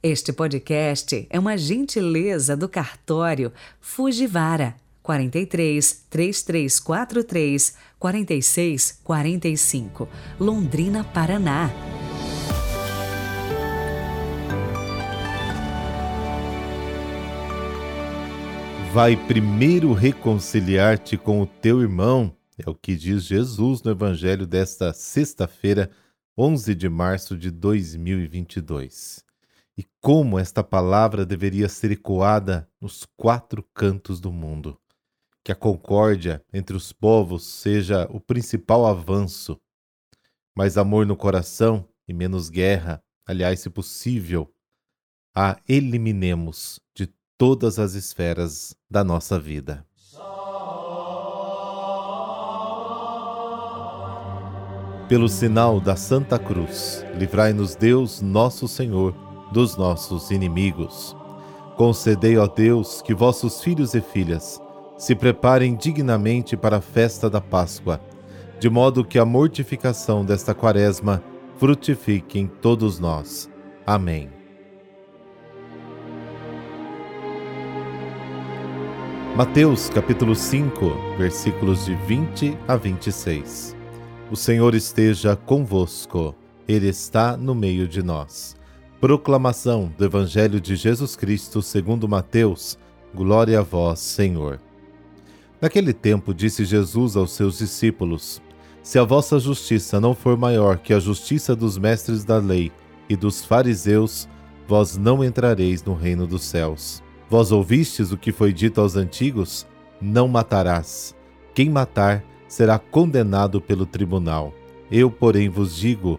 Este podcast é uma gentileza do cartório Fujivara 43 3343 46 45, Londrina, Paraná. Vai primeiro reconciliar-te com o teu irmão, é o que diz Jesus no Evangelho desta sexta-feira, 11 de março de 2022 e como esta palavra deveria ser ecoada nos quatro cantos do mundo. Que a concórdia entre os povos seja o principal avanço. Mais amor no coração e menos guerra, aliás, se possível, a eliminemos de todas as esferas da nossa vida. Pelo sinal da Santa Cruz, livrai-nos Deus, nosso Senhor dos nossos inimigos. Concedei, ó Deus, que vossos filhos e filhas se preparem dignamente para a festa da Páscoa, de modo que a mortificação desta quaresma frutifique em todos nós. Amém. Mateus capítulo 5, versículos de 20 a 26. O Senhor esteja convosco, Ele está no meio de nós. Proclamação do Evangelho de Jesus Cristo segundo Mateus. Glória a vós, Senhor. Naquele tempo disse Jesus aos seus discípulos: Se a vossa justiça não for maior que a justiça dos mestres da lei e dos fariseus, vós não entrareis no reino dos céus. Vós ouvistes o que foi dito aos antigos: Não matarás. Quem matar será condenado pelo tribunal. Eu, porém, vos digo: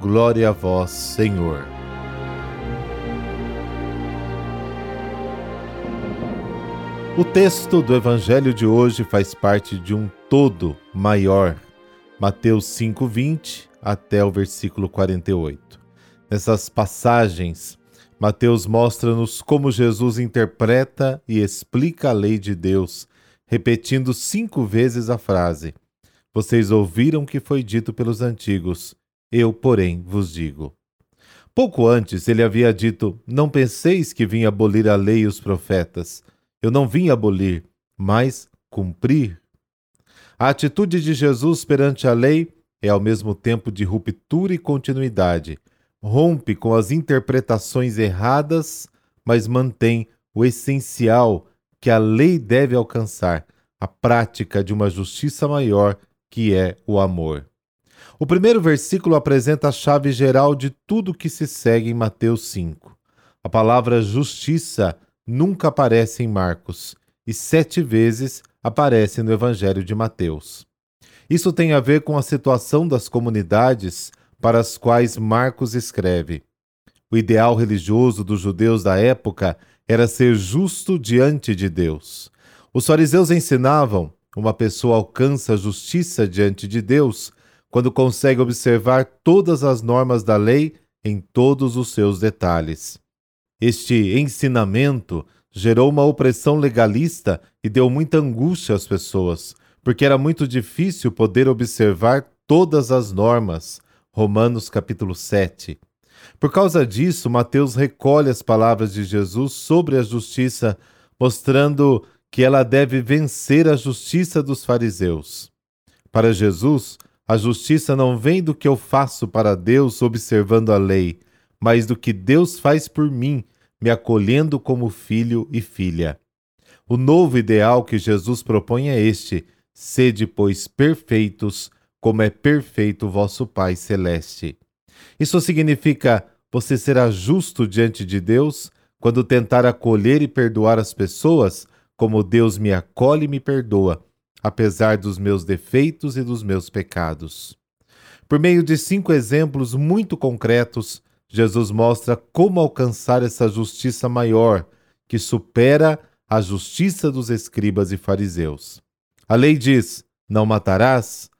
Glória a vós, Senhor. O texto do Evangelho de hoje faz parte de um todo maior, Mateus 5:20 até o versículo 48. Nessas passagens, Mateus mostra-nos como Jesus interpreta e explica a lei de Deus, repetindo cinco vezes a frase: Vocês ouviram que foi dito pelos antigos, eu, porém, vos digo. Pouco antes ele havia dito: Não penseis que vim abolir a lei e os profetas. Eu não vim abolir, mas cumprir. A atitude de Jesus perante a lei é ao mesmo tempo de ruptura e continuidade. Rompe com as interpretações erradas, mas mantém o essencial que a lei deve alcançar, a prática de uma justiça maior, que é o amor. O primeiro versículo apresenta a chave geral de tudo que se segue em Mateus 5. A palavra justiça nunca aparece em Marcos e sete vezes aparece no Evangelho de Mateus. Isso tem a ver com a situação das comunidades para as quais Marcos escreve. O ideal religioso dos judeus da época era ser justo diante de Deus. Os fariseus ensinavam: uma pessoa alcança justiça diante de Deus quando consegue observar todas as normas da lei em todos os seus detalhes. Este ensinamento gerou uma opressão legalista e deu muita angústia às pessoas, porque era muito difícil poder observar todas as normas. Romanos capítulo 7. Por causa disso, Mateus recolhe as palavras de Jesus sobre a justiça, mostrando que ela deve vencer a justiça dos fariseus. Para Jesus, a justiça não vem do que eu faço para Deus observando a lei, mas do que Deus faz por mim, me acolhendo como filho e filha. O novo ideal que Jesus propõe é este: sede, pois, perfeitos, como é perfeito vosso Pai Celeste. Isso significa você será justo diante de Deus quando tentar acolher e perdoar as pessoas como Deus me acolhe e me perdoa, apesar dos meus defeitos e dos meus pecados. Por meio de cinco exemplos muito concretos, Jesus mostra como alcançar essa justiça maior, que supera a justiça dos escribas e fariseus. A lei diz: Não matarás.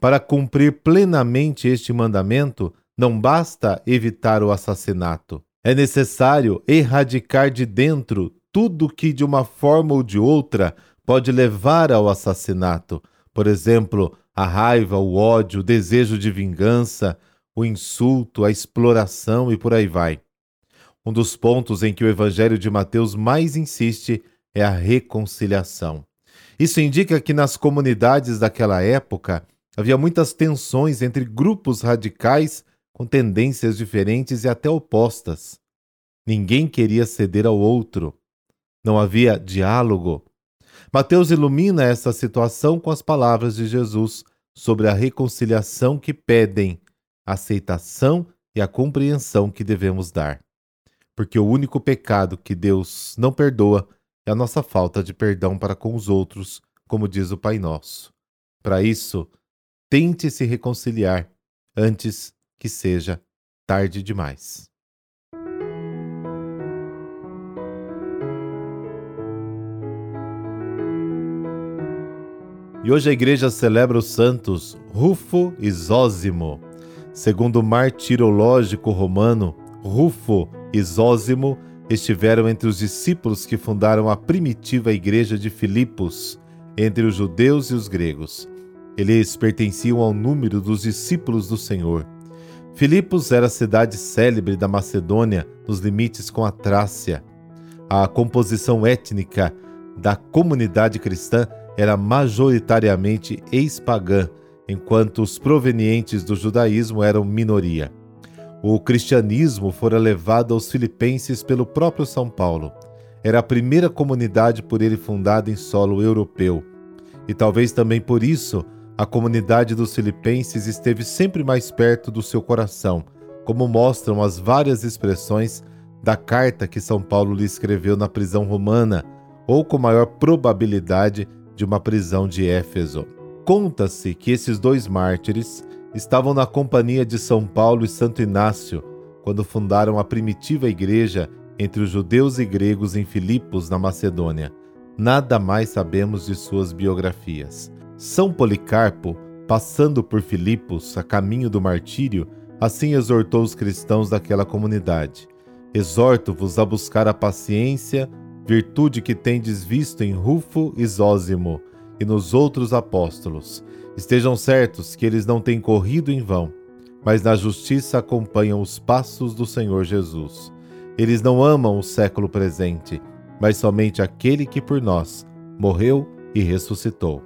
Para cumprir plenamente este mandamento, não basta evitar o assassinato. É necessário erradicar de dentro tudo que, de uma forma ou de outra, pode levar ao assassinato. Por exemplo, a raiva, o ódio, o desejo de vingança, o insulto, a exploração e por aí vai. Um dos pontos em que o Evangelho de Mateus mais insiste é a reconciliação. Isso indica que nas comunidades daquela época havia muitas tensões entre grupos radicais com tendências diferentes e até opostas. Ninguém queria ceder ao outro. Não havia diálogo. Mateus ilumina essa situação com as palavras de Jesus sobre a reconciliação que pedem, a aceitação e a compreensão que devemos dar. Porque o único pecado que Deus não perdoa é a nossa falta de perdão para com os outros, como diz o Pai Nosso. Para isso, tente se reconciliar antes que seja tarde demais. E hoje a igreja celebra os santos Rufo e Zósimo. Segundo o martirológico romano, Rufo e Zósimo estiveram entre os discípulos que fundaram a primitiva igreja de Filipos, entre os judeus e os gregos. Eles pertenciam ao número dos discípulos do Senhor. Filipos era a cidade célebre da Macedônia, nos limites com a Trácia. A composição étnica da comunidade cristã era majoritariamente ex-pagã, enquanto os provenientes do judaísmo eram minoria. O cristianismo fora levado aos filipenses pelo próprio São Paulo. Era a primeira comunidade por ele fundada em solo europeu. E talvez também por isso a comunidade dos filipenses esteve sempre mais perto do seu coração, como mostram as várias expressões da carta que São Paulo lhe escreveu na prisão romana, ou com maior probabilidade de uma prisão de Éfeso. Conta-se que esses dois mártires estavam na companhia de São Paulo e Santo Inácio quando fundaram a primitiva igreja entre os judeus e gregos em Filipos, na Macedônia. Nada mais sabemos de suas biografias. São Policarpo, passando por Filipos a caminho do martírio, assim exortou os cristãos daquela comunidade: Exorto-vos a buscar a paciência, virtude que tendes visto em Rufo e Zósimo e nos outros apóstolos. Estejam certos que eles não têm corrido em vão, mas na justiça acompanham os passos do Senhor Jesus. Eles não amam o século presente, mas somente aquele que por nós morreu e ressuscitou.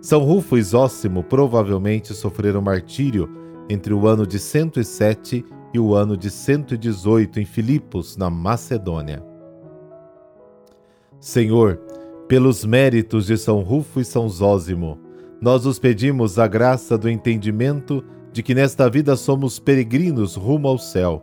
São Rufo e Zósimo provavelmente sofreram martírio entre o ano de 107 e o ano de 118 em Filipos, na Macedônia. Senhor, pelos méritos de São Rufo e São Zósimo, nós os pedimos a graça do entendimento de que nesta vida somos peregrinos rumo ao céu.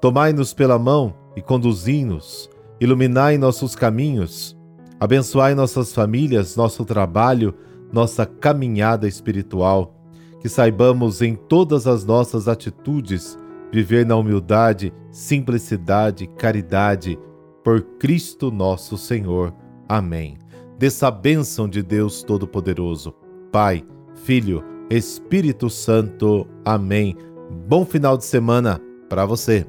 Tomai-nos pela mão e conduzi-nos, iluminai nossos caminhos, abençoai nossas famílias, nosso trabalho, nossa caminhada espiritual, que saibamos em todas as nossas atitudes viver na humildade, simplicidade, caridade, por Cristo nosso Senhor. Amém. Dessa bênção de Deus Todo-Poderoso, Pai, Filho, Espírito Santo. Amém. Bom final de semana para você.